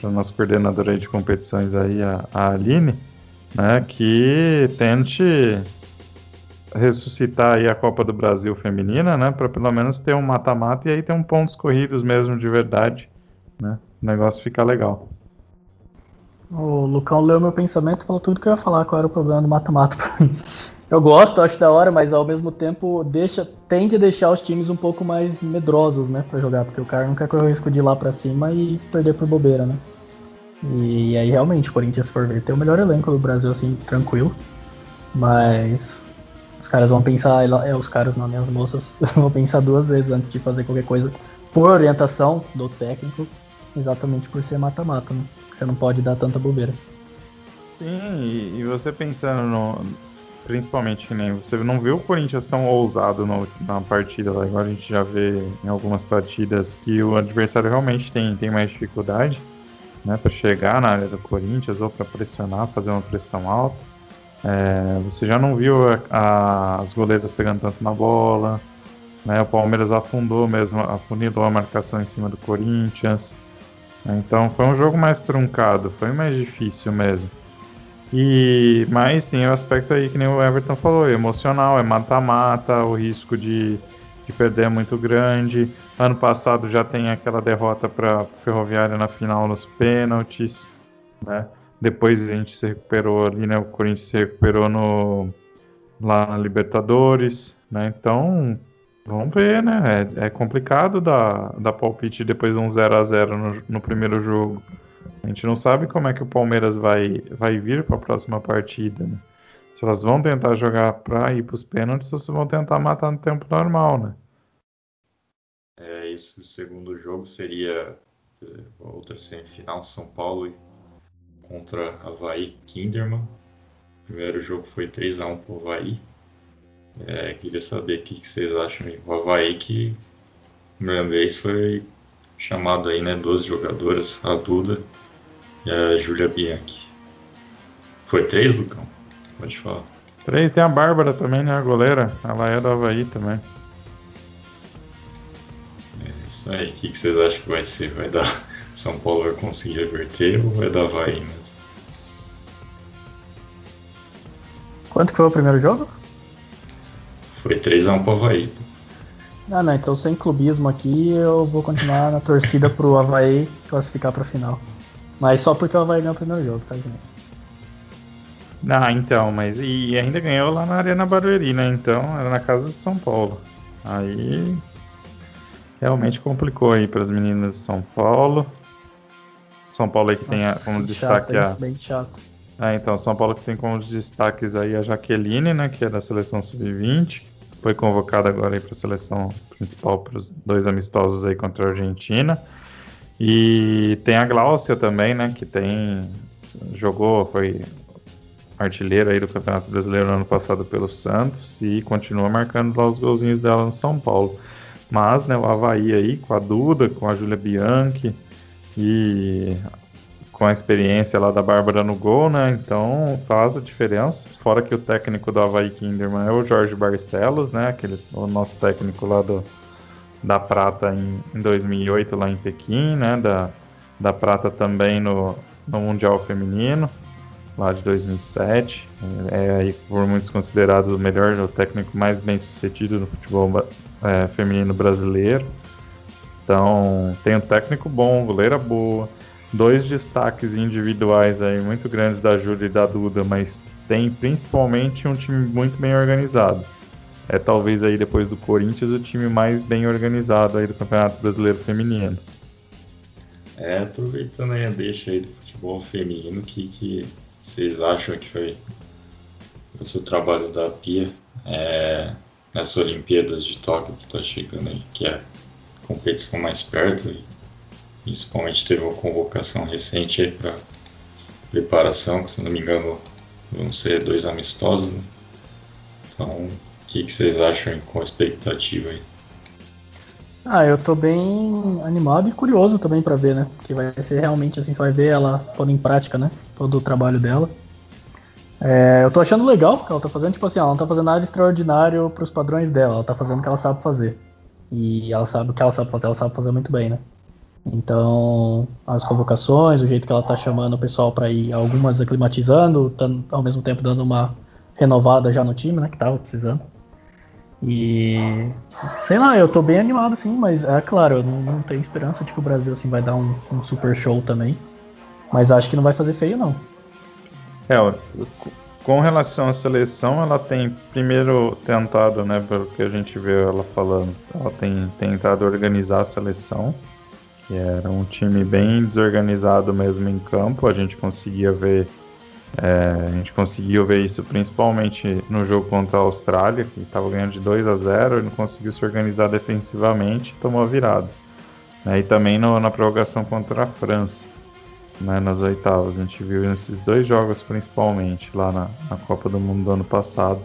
a nossa coordenadora de competições aí, a, a Aline né, que tente ressuscitar aí a Copa do Brasil feminina, né, para pelo menos ter um mata-mata e aí ter um pontos corridos mesmo de verdade, né, o negócio fica legal.
O Lucão leu meu pensamento e falou tudo que eu ia falar, qual era o problema do mata-mata pra mim. Eu gosto, acho da hora, mas ao mesmo tempo deixa, tende a deixar os times um pouco mais medrosos, né, para jogar, porque o cara não quer correr o risco de ir lá para cima e perder por bobeira, né. E aí realmente o Corinthians for ver tem o melhor elenco do Brasil, assim, tranquilo. Mas os caras vão pensar, é, os caras, não, as moças, vão pensar duas vezes antes de fazer qualquer coisa por orientação do técnico, exatamente por ser mata-mata, né? Você não pode dar tanta bobeira.
Sim, e, e você pensando no. Principalmente nem você não vê o Corinthians tão ousado no, na partida, agora a gente já vê em algumas partidas que o adversário realmente tem, tem mais dificuldade né, para chegar na área do Corinthians ou para pressionar, fazer uma pressão alta. É, você já não viu a, a, as goleiras pegando tanto na bola, né, o Palmeiras afundou mesmo, afunilou a marcação em cima do Corinthians. Né, então foi um jogo mais truncado, foi mais difícil mesmo. E mas tem o aspecto aí que nem o Everton falou, emocional, é mata-mata, o risco de de perder é muito grande. Ano passado já tem aquela derrota para Ferroviária na final nos pênaltis, né? Depois a gente se recuperou ali, né? O Corinthians se recuperou no lá na Libertadores, né? Então, vamos ver, né? É, é complicado dar, dar palpite depois de um 0 a 0 no, no primeiro jogo. A gente não sabe como é que o Palmeiras vai, vai vir para a próxima partida, né? Se elas vão tentar jogar para ir para os pênaltis ou se vão tentar matar no tempo normal, né?
É isso. O segundo jogo seria dizer, outra semifinal, São Paulo contra Havaí Kinderman. O primeiro jogo foi 3x1 pro Havaí. É, queria saber o que, vocês acham. O Havaí que, primeira vez, foi chamado aí, né? Duas jogadoras, a Duda e a Júlia Bianchi. Foi três, Lucão? Pode falar.
Três, tem a Bárbara também, né? A goleira. Ela é do Havaí também.
É isso aí. O que vocês acham que vai ser? Vai dar. São Paulo vai conseguir reverter ou vai dar Havaí mesmo?
Quanto foi o primeiro jogo?
Foi 3x1 pro Havaí.
Ah, não, então sem clubismo aqui, eu vou continuar na torcida pro Havaí classificar pra final. Mas só porque o Havaí ganhou o primeiro jogo, tá, gente?
Ah, então, mas e ainda ganhou lá na Arena Barueri, né? Então, era na casa do São Paulo. Aí realmente complicou aí para as meninas de São Paulo. São Paulo aí que tem a, como destaque
chato, a. Bem chato.
Ah, então, São Paulo que tem como destaques aí a Jaqueline, né? Que é da seleção sub-20. Foi convocada agora aí para a seleção principal para os dois amistosos aí contra a Argentina. E tem a Gláucia também, né? Que tem. Jogou, foi artilheira aí do Campeonato Brasileiro no ano passado pelo Santos e continua marcando lá os golzinhos dela no São Paulo. Mas, né, o Havaí aí, com a Duda, com a Júlia Bianchi e com a experiência lá da Bárbara no gol, né? Então faz a diferença. Fora que o técnico do Havaí Kinderman é o Jorge Barcelos, né? Aquele, o nosso técnico lá do, da Prata em, em 2008 lá em Pequim, né? Da, da Prata também no, no Mundial Feminino, lá de 2007. É, é por muitos considerado o melhor, o técnico mais bem sucedido no futebol é, feminino brasileiro. Então tem um técnico bom, goleira boa, dois destaques individuais aí muito grandes da Júlia e da Duda, mas tem principalmente um time muito bem organizado. É talvez aí depois do Corinthians o time mais bem organizado aí do Campeonato Brasileiro Feminino.
É, aproveitando aí a deixa aí do futebol feminino, que, que vocês acham que foi o seu trabalho da Pia é, nessas Olimpíadas de Tóquio que está chegando aí, que é a competição mais perto e principalmente teve uma convocação recente aí para preparação, que se não me engano vão ser dois amistosos. Né? Então, o que, que vocês acham com a expectativa aí?
Ah, eu tô bem animado e curioso também para ver, né? Que vai ser realmente assim, você vai ver ela pondo em prática, né? Todo o trabalho dela. É, eu tô achando legal que ela tá fazendo, tipo assim, ela não tá fazendo nada extraordinário pros padrões dela, ela tá fazendo o que ela sabe fazer. E ela sabe o que ela sabe fazer, ela sabe fazer muito bem, né? Então, as convocações, o jeito que ela tá chamando o pessoal para ir, algumas aclimatizando, ao mesmo tempo dando uma renovada já no time, né? Que tava precisando. E sei lá, eu tô bem animado sim, mas é claro, eu não, não tenho esperança de que o Brasil assim vai dar um, um, super show também. Mas acho que não vai fazer feio não.
É, com relação à seleção, ela tem primeiro tentado, né, pelo que a gente vê ela falando, ela tem tentado organizar a seleção, que era um time bem desorganizado mesmo em campo, a gente conseguia ver é, a gente conseguiu ver isso principalmente no jogo contra a Austrália, que estava ganhando de 2 a 0 e não conseguiu se organizar defensivamente e tomou a virada. Né? E também no, na prorrogação contra a França, né? nas oitavas. A gente viu esses dois jogos principalmente, lá na, na Copa do Mundo do ano passado.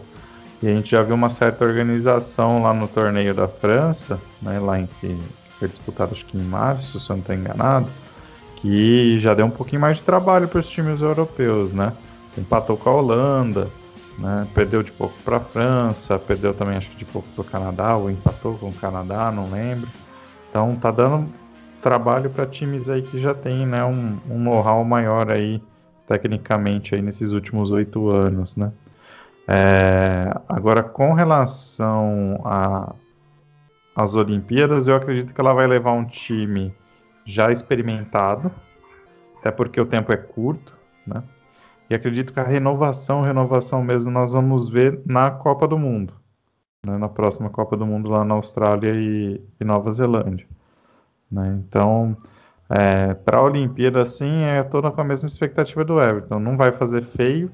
E a gente já viu uma certa organização lá no torneio da França, né? lá em que foi disputado acho que em março, se eu não estou enganado que já deu um pouquinho mais de trabalho para os times europeus, né? Empatou com a Holanda, né? Perdeu de pouco para a França, perdeu também acho que de pouco para o Canadá, ou empatou com o Canadá, não lembro. Então tá dando trabalho para times aí que já tem, né, um, um know-how maior aí tecnicamente aí nesses últimos oito anos, né? É, agora com relação às Olimpíadas, eu acredito que ela vai levar um time já experimentado, até porque o tempo é curto, né? E acredito que a renovação, renovação mesmo, nós vamos ver na Copa do Mundo, né? na próxima Copa do Mundo lá na Austrália e, e Nova Zelândia. Né? Então, é, para a Olimpíada, assim, é toda com a mesma expectativa do Everton. Não vai fazer feio,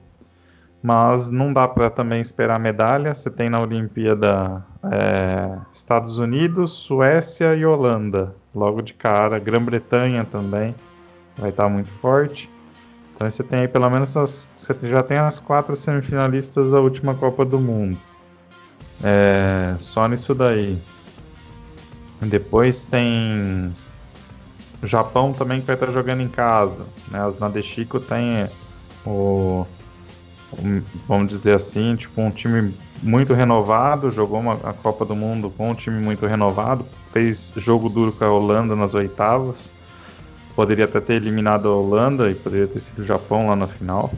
mas não dá para também esperar medalha. Você tem na Olimpíada é, Estados Unidos, Suécia e Holanda logo de cara. Grã-Bretanha também vai estar muito forte. Então você tem aí pelo menos as, você já tem as quatro semifinalistas da última Copa do Mundo. É, só nisso daí. Depois tem o Japão também que vai estar jogando em casa. Né? As Nadeshiko tem o, o, vamos dizer assim, tipo um time muito renovado, jogou uma, a Copa do Mundo com um time muito renovado, fez jogo duro com a Holanda nas oitavas. Poderia até ter eliminado a Holanda e poderia ter sido o Japão lá na final.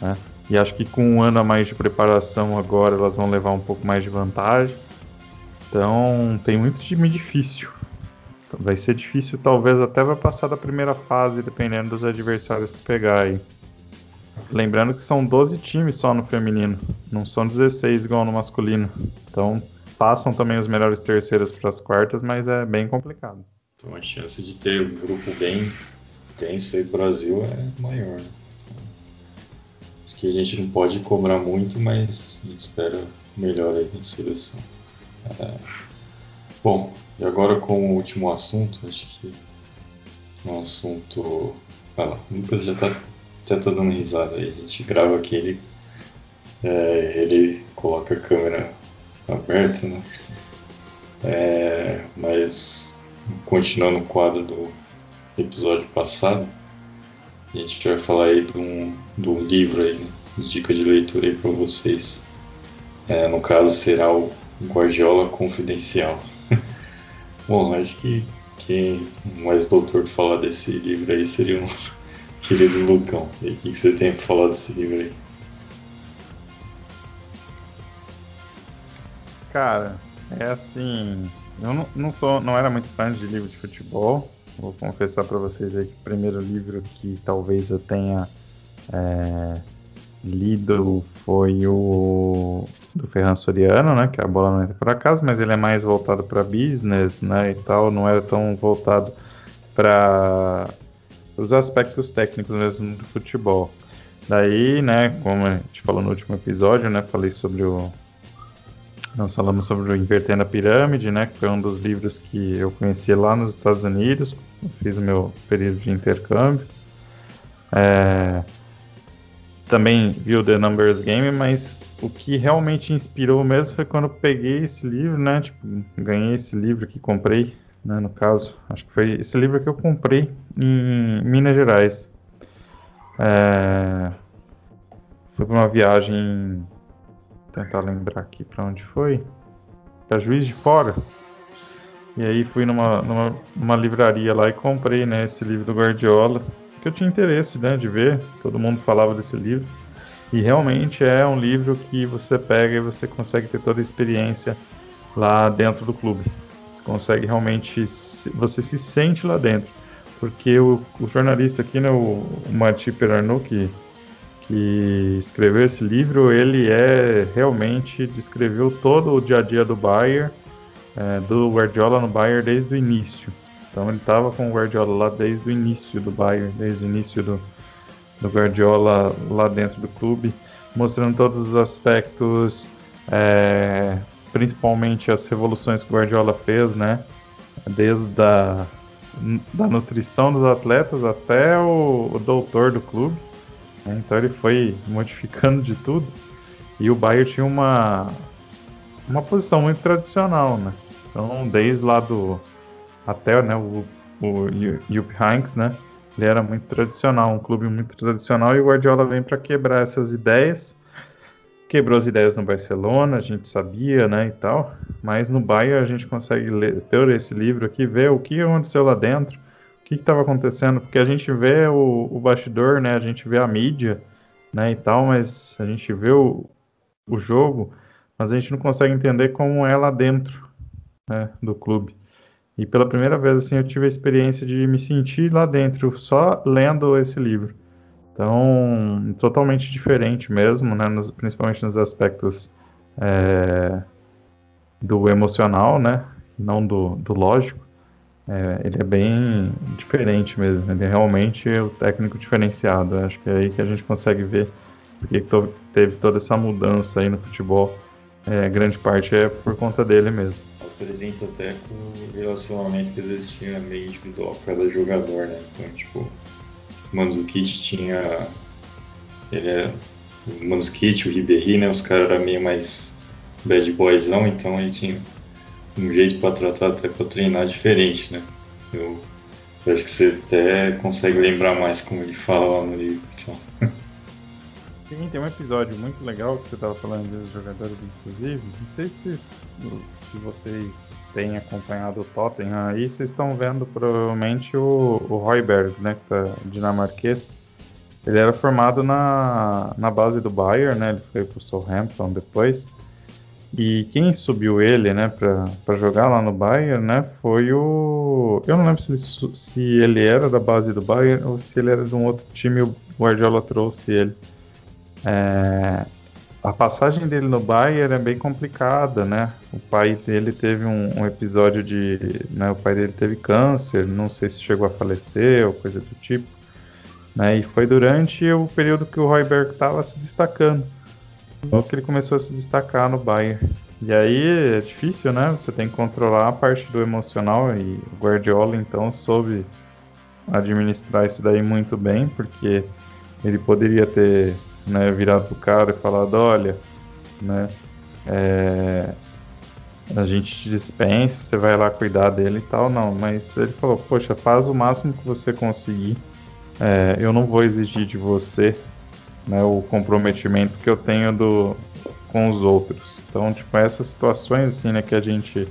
Né? E acho que com um ano a mais de preparação agora elas vão levar um pouco mais de vantagem. Então tem muito time difícil. Vai ser difícil, talvez até vai passar da primeira fase, dependendo dos adversários que pegar aí. Lembrando que são 12 times só no feminino, não são 16 igual no masculino. Então passam também os melhores terceiros para as quartas, mas é bem complicado.
Então a chance de ter um grupo bem tenso aí Brasil é maior. Né? Acho que a gente não pode cobrar muito, mas a gente espera melhor aí na seleção. É... Bom, e agora com o último assunto, acho que um assunto. Ah, o Lucas já está até tô dando risada aí. A gente grava aqui, ele, é, ele coloca a câmera aberta, né? É, mas continuando o quadro do episódio passado, A gente vai falar aí de um, do livro aí, né? dicas de leitura aí para vocês. É, no caso será o Guardiola Confidencial. Bom, acho que quem mais doutor falar desse livro aí seria o nosso querido Lucão. E o que, você tem para falar desse livro aí?
Cara, é assim. Eu não, não sou, não era muito fã de livro de futebol. Vou confessar para vocês aí que o primeiro livro que talvez eu tenha é, lido foi o do Ferran Soriano, né? Que a bola não entra por acaso, mas ele é mais voltado para business, né? E tal, não era tão voltado para os aspectos técnicos mesmo do futebol. Daí, né? Como a gente falou no último episódio, né? Falei sobre o nós falamos sobre o Invertendo a Pirâmide, né? Que foi um dos livros que eu conheci lá nos Estados Unidos. fiz o meu período de intercâmbio. É... Também vi o The Numbers Game, mas o que realmente inspirou mesmo foi quando eu peguei esse livro, né? Tipo, ganhei esse livro que comprei, né? No caso, acho que foi esse livro que eu comprei em Minas Gerais. É... Foi para uma viagem tentar lembrar aqui para onde foi. Para Juiz de Fora. E aí fui numa, numa, livraria lá e comprei né, esse livro do Guardiola, que eu tinha interesse né, de ver, todo mundo falava desse livro. E realmente é um livro que você pega e você consegue ter toda a experiência lá dentro do clube. Consegue realmente, você se sente lá dentro. Porque o, o jornalista aqui, né, o, o Mati Perarnuc, que escreveu esse livro, ele é realmente descreveu todo o dia a dia do Bayern, é, do Guardiola no Bayern desde o início. Então ele estava com o Guardiola lá desde o início do Bayern, desde o início do, do Guardiola lá dentro do clube, mostrando todos os aspectos, é, principalmente as revoluções que Guardiola fez, né? Desde a da nutrição dos atletas até o, o doutor do clube. Né? Então ele foi modificando de tudo. E o Bayern tinha uma, uma posição muito tradicional, né? Então, desde lá do. Até né, o, o Jupp Heynckes, né? Ele era muito tradicional, um clube muito tradicional. E o Guardiola vem para quebrar essas ideias. Quebrou as ideias no Barcelona, a gente sabia, né? E tal. Mas no Bayern a gente consegue ler, ter esse livro aqui, ver o que aconteceu lá dentro que estava acontecendo? Porque a gente vê o, o bastidor, né? A gente vê a mídia, né? E tal, mas a gente vê o, o jogo, mas a gente não consegue entender como é lá dentro né, do clube. E pela primeira vez, assim, eu tive a experiência de me sentir lá dentro, só lendo esse livro. Então, totalmente diferente mesmo, né? Nos, principalmente nos aspectos é, do emocional, né? Não do, do lógico. É, ele é bem diferente mesmo. Ele é realmente o técnico diferenciado. Acho que é aí que a gente consegue ver porque teve toda essa mudança aí no futebol. É, grande parte é por conta dele mesmo.
Apresenta até com o relacionamento que existia meio individual cada jogador, né? Então, tipo, o Mandzukic tinha. Ele é. O Mandzukic, o Ribéry, né? Os caras eram meio mais bad boyzão, então ele tinha um jeito para tratar, até para treinar diferente, né? Eu, eu, acho que você até consegue lembrar mais como ele fala lá no livro. Então.
Sim, tem um episódio muito legal que você estava falando dos jogadores, inclusive. Não sei se, se vocês têm acompanhado o Tottenham aí, vocês estão vendo provavelmente o, o Royberg, né, que tá dinamarquês. Ele era formado na, na base do Bayern, né? Ele foi pro Southampton depois. E quem subiu ele, né, para jogar lá no Bayern, né, foi o. Eu não lembro se ele, se ele era da base do Bayern ou se ele era de um outro time o Guardiola trouxe ele. É... A passagem dele no Bayern é bem complicada, né? O pai dele teve um, um, episódio de. Né, o pai dele teve câncer, não sei se chegou a falecer ou coisa do tipo. Né, e foi durante o período que o Royberg estava se destacando. Logo que ele começou a se destacar no Bayern. E aí é difícil, né? Você tem que controlar a parte do emocional e o Guardiola então soube administrar isso daí muito bem, porque ele poderia ter né, virado pro cara e falado, olha, né, é, a gente te dispensa, você vai lá cuidar dele e tal, não, mas ele falou, poxa, faz o máximo que você conseguir, é, eu não vou exigir de você né, o comprometimento que eu tenho do, com os outros. Então, tipo, essas situações assim, né, que a gente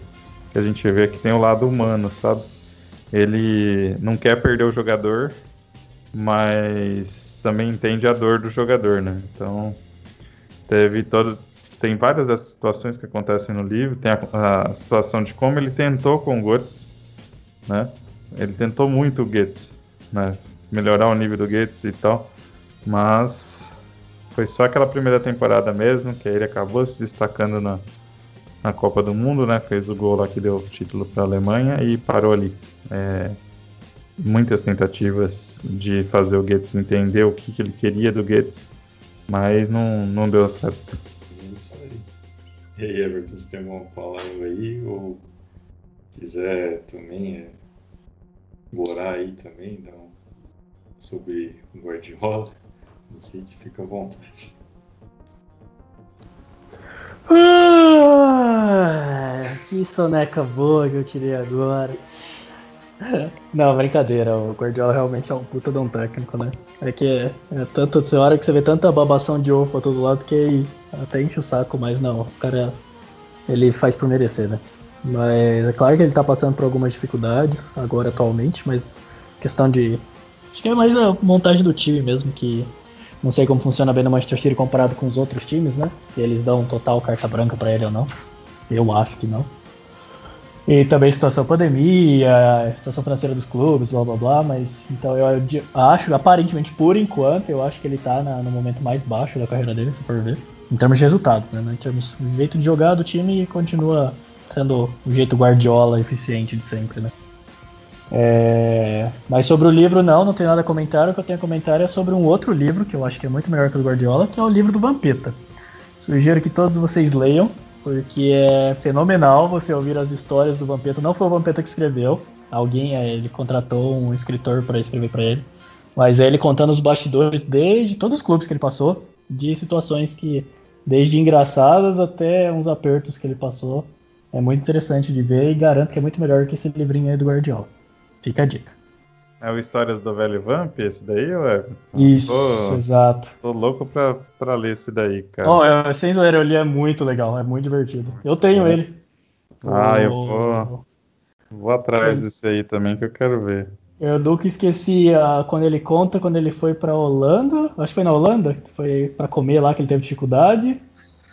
que a gente vê que tem o lado humano, sabe? Ele não quer perder o jogador, mas também entende a dor do jogador, né? Então, teve todo tem várias dessas situações que acontecem no livro, tem a, a situação de como ele tentou com o Guts, né? Ele tentou muito o Guts, né? Melhorar o nível do Guts e tal, mas foi só aquela primeira temporada mesmo, que aí ele acabou se destacando na, na Copa do Mundo, né? Fez o gol lá que deu o título para a Alemanha e parou ali. É, muitas tentativas de fazer o Goetz entender o que, que ele queria do Goetz, mas não, não deu certo.
É isso aí. E aí, Everton, você tem alguma palavra aí? Ou quiser também é, morar aí também, dar um, sobre o Guardiola? Não sei se fica à vontade.
Ah, que soneca boa que eu tirei agora. Não, brincadeira, o Guardiola realmente é um puta de um técnico, né? É que é, é tanto, você hora que você vê tanta babação de ovo pra todo lado que até enche o saco, mas não, o cara ele faz por merecer, né? Mas é claro que ele tá passando por algumas dificuldades agora atualmente, mas questão de. Acho que é mais a montagem do time mesmo que não sei como funciona bem no Manchester City comparado com os outros times, né? Se eles dão total carta branca para ele ou não. Eu acho que não. E também situação pandemia, situação financeira dos clubes, blá blá blá, mas então eu acho, aparentemente, por enquanto, eu acho que ele tá na, no momento mais baixo da carreira dele, se for ver. Em termos de resultados, né? Em termos de jeito de jogar do time, continua sendo o jeito Guardiola eficiente de sempre, né? É... Mas sobre o livro, não, não tenho nada a comentar. O que eu tenho a comentar é sobre um outro livro, que eu acho que é muito melhor que o do Guardiola, que é o livro do Vampeta. Sugiro que todos vocês leiam, porque é fenomenal você ouvir as histórias do Vampeta. Não foi o Vampeta que escreveu, alguém é, ele contratou um escritor para escrever para ele. Mas é ele contando os bastidores desde todos os clubes que ele passou, de situações que, desde engraçadas até uns apertos que ele passou. É muito interessante de ver e garanto que é muito melhor que esse livrinho aí do Guardiola. Fica a dica.
É o Histórias do Velho Vamp, esse daí, ou
Isso, tô, exato.
Tô louco pra, pra ler esse daí, cara.
Oh, é, sem zoeira, eu li, é muito legal, é muito divertido. Eu tenho é. ele.
Ah, o... eu vou. Vou atrás desse aí também que eu quero ver.
Eu nunca esqueci uh, quando ele conta quando ele foi pra Holanda. Acho que foi na Holanda, que foi pra comer lá que ele teve dificuldade.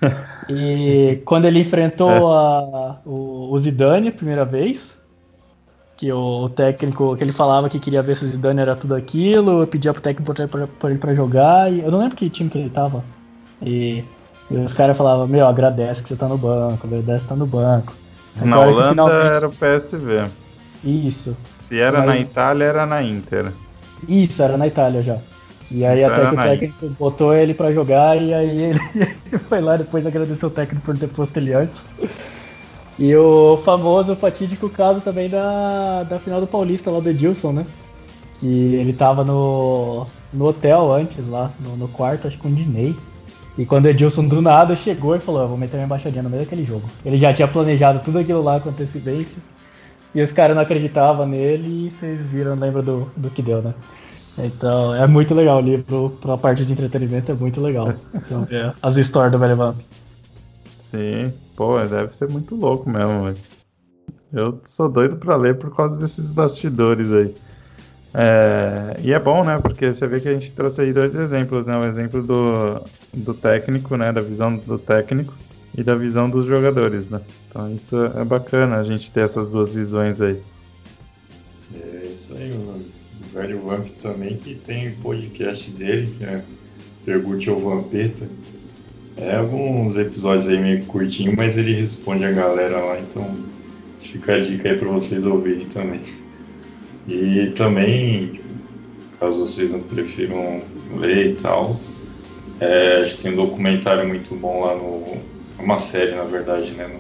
e quando ele enfrentou é. a, o, o Zidane a primeira vez que o técnico, que ele falava que queria ver se o Zidane era tudo aquilo, pedia pro técnico pra, ele pra jogar, e eu não lembro que time que ele tava. E, e os caras falavam, meu, agradece que você tá no banco, agradece que tá no banco.
Na Holanda finalmente... era o PSV.
Isso.
Se era Mas... na Itália, era na Inter.
Isso, era na Itália já. E aí então até que o técnico botou ele pra jogar e aí ele foi lá depois agradeceu o técnico por ter posto ele antes. E o famoso fatídico caso também da, da final do Paulista lá do Edilson, né? Que ele tava no, no hotel antes lá, no, no quarto, acho que com o Dinei. E quando o Edilson do nada chegou e falou, vou meter minha embaixadinha no meio daquele jogo. Ele já tinha planejado tudo aquilo lá com antecedência. E os caras não acreditavam nele e vocês viram, lembra do, do que deu, né? Então é muito legal o livro, pra parte de entretenimento é muito legal. Então, é, as histórias do Velho Vamp.
Sim, pô, deve ser muito louco mesmo, velho. Eu sou doido pra ler por causa desses bastidores aí. É, e é bom, né? Porque você vê que a gente trouxe aí dois exemplos, né? O exemplo do, do técnico, né? Da visão do técnico e da visão dos jogadores, né? Então isso é bacana a gente ter essas duas visões aí.
É isso aí, o velho Vamp também, que tem podcast dele, que é Pergunte ao Vampeta. É alguns episódios aí meio curtinho, mas ele responde a galera lá, então fica a dica aí para vocês ouvirem também. E também, caso vocês não prefiram ler e tal, é, a gente tem um documentário muito bom lá no. Uma série, na verdade, né? No,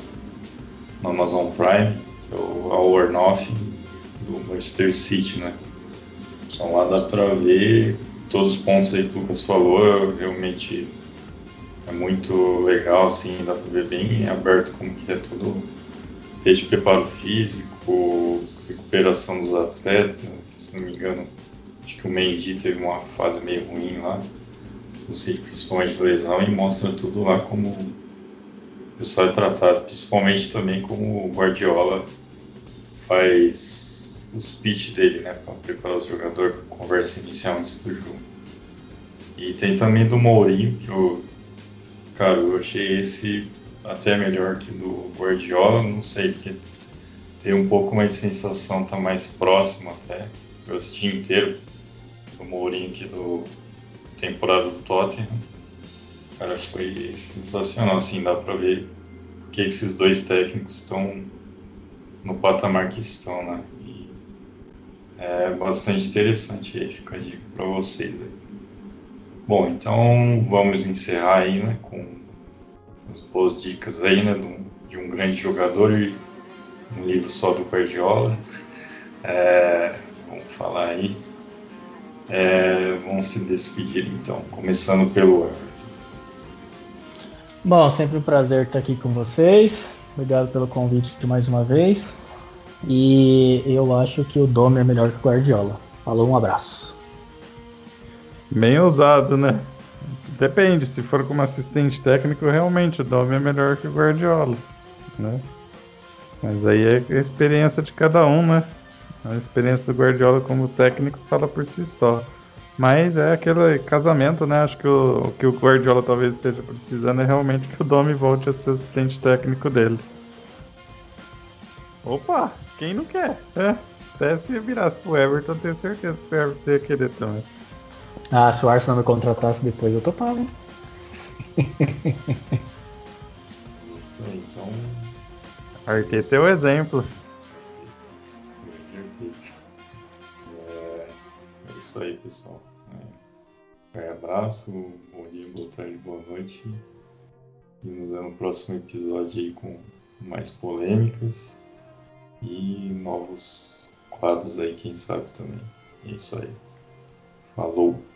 no Amazon Prime, que é o All or Nothing, do Manchester City, né? Então lá dá pra ver todos os pontos aí que o Lucas falou, realmente muito legal, assim, dá pra ver bem aberto como que é tudo, desde preparo físico, recuperação dos atletas, se não me engano, Acho que o Mendy teve uma fase meio ruim lá, no sítio principalmente de lesão, e mostra tudo lá como o pessoal é tratado, principalmente também como o Guardiola faz o speech dele, né, para preparar o jogador conversa inicial antes do jogo. E tem também do Mourinho, que eu, cara, eu achei esse até melhor que do Guardiola, não sei, porque tem um pouco mais de sensação, tá mais próximo até. Eu assisti inteiro do Mourinho aqui do temporada do Tottenham. Cara, foi sensacional, assim, dá pra ver porque esses dois técnicos estão no patamar que estão, né? E é bastante interessante aí, fica a dica pra vocês aí. Bom, então vamos encerrar aí, né, com as boas dicas aí, né, de um, de grande jogador e um livro só do Guardiola. É, vamos falar aí. É, vamos se despedir então, começando pelo Everton.
Bom, sempre um prazer estar aqui com vocês. Obrigado pelo convite mais uma vez. E eu acho que o Domi é melhor que o Guardiola. Falou, um abraço.
Bem ousado, né? Depende, se for como assistente técnico, realmente o Domi é melhor que o Guardiola, né? Mas aí é a experiência de cada um, né? A experiência do Guardiola como técnico fala por si só. Mas é aquele casamento, né? Acho que o, o que o Guardiola talvez esteja precisando é realmente que o Domi volte a ser assistente técnico dele. Opa, quem não quer? É, até se virasse pro Everton, tenho certeza que o Everton ia querer também.
Ah, se o Arsenal me contratasse depois, eu topava.
Isso aí, então.
Arteta é o exemplo.
É, é isso aí, pessoal. É, um abraço, bom dia, boa tarde, boa noite. E nos vemos no próximo episódio aí com mais polêmicas e novos quadros aí, quem sabe também. É isso aí. Falou!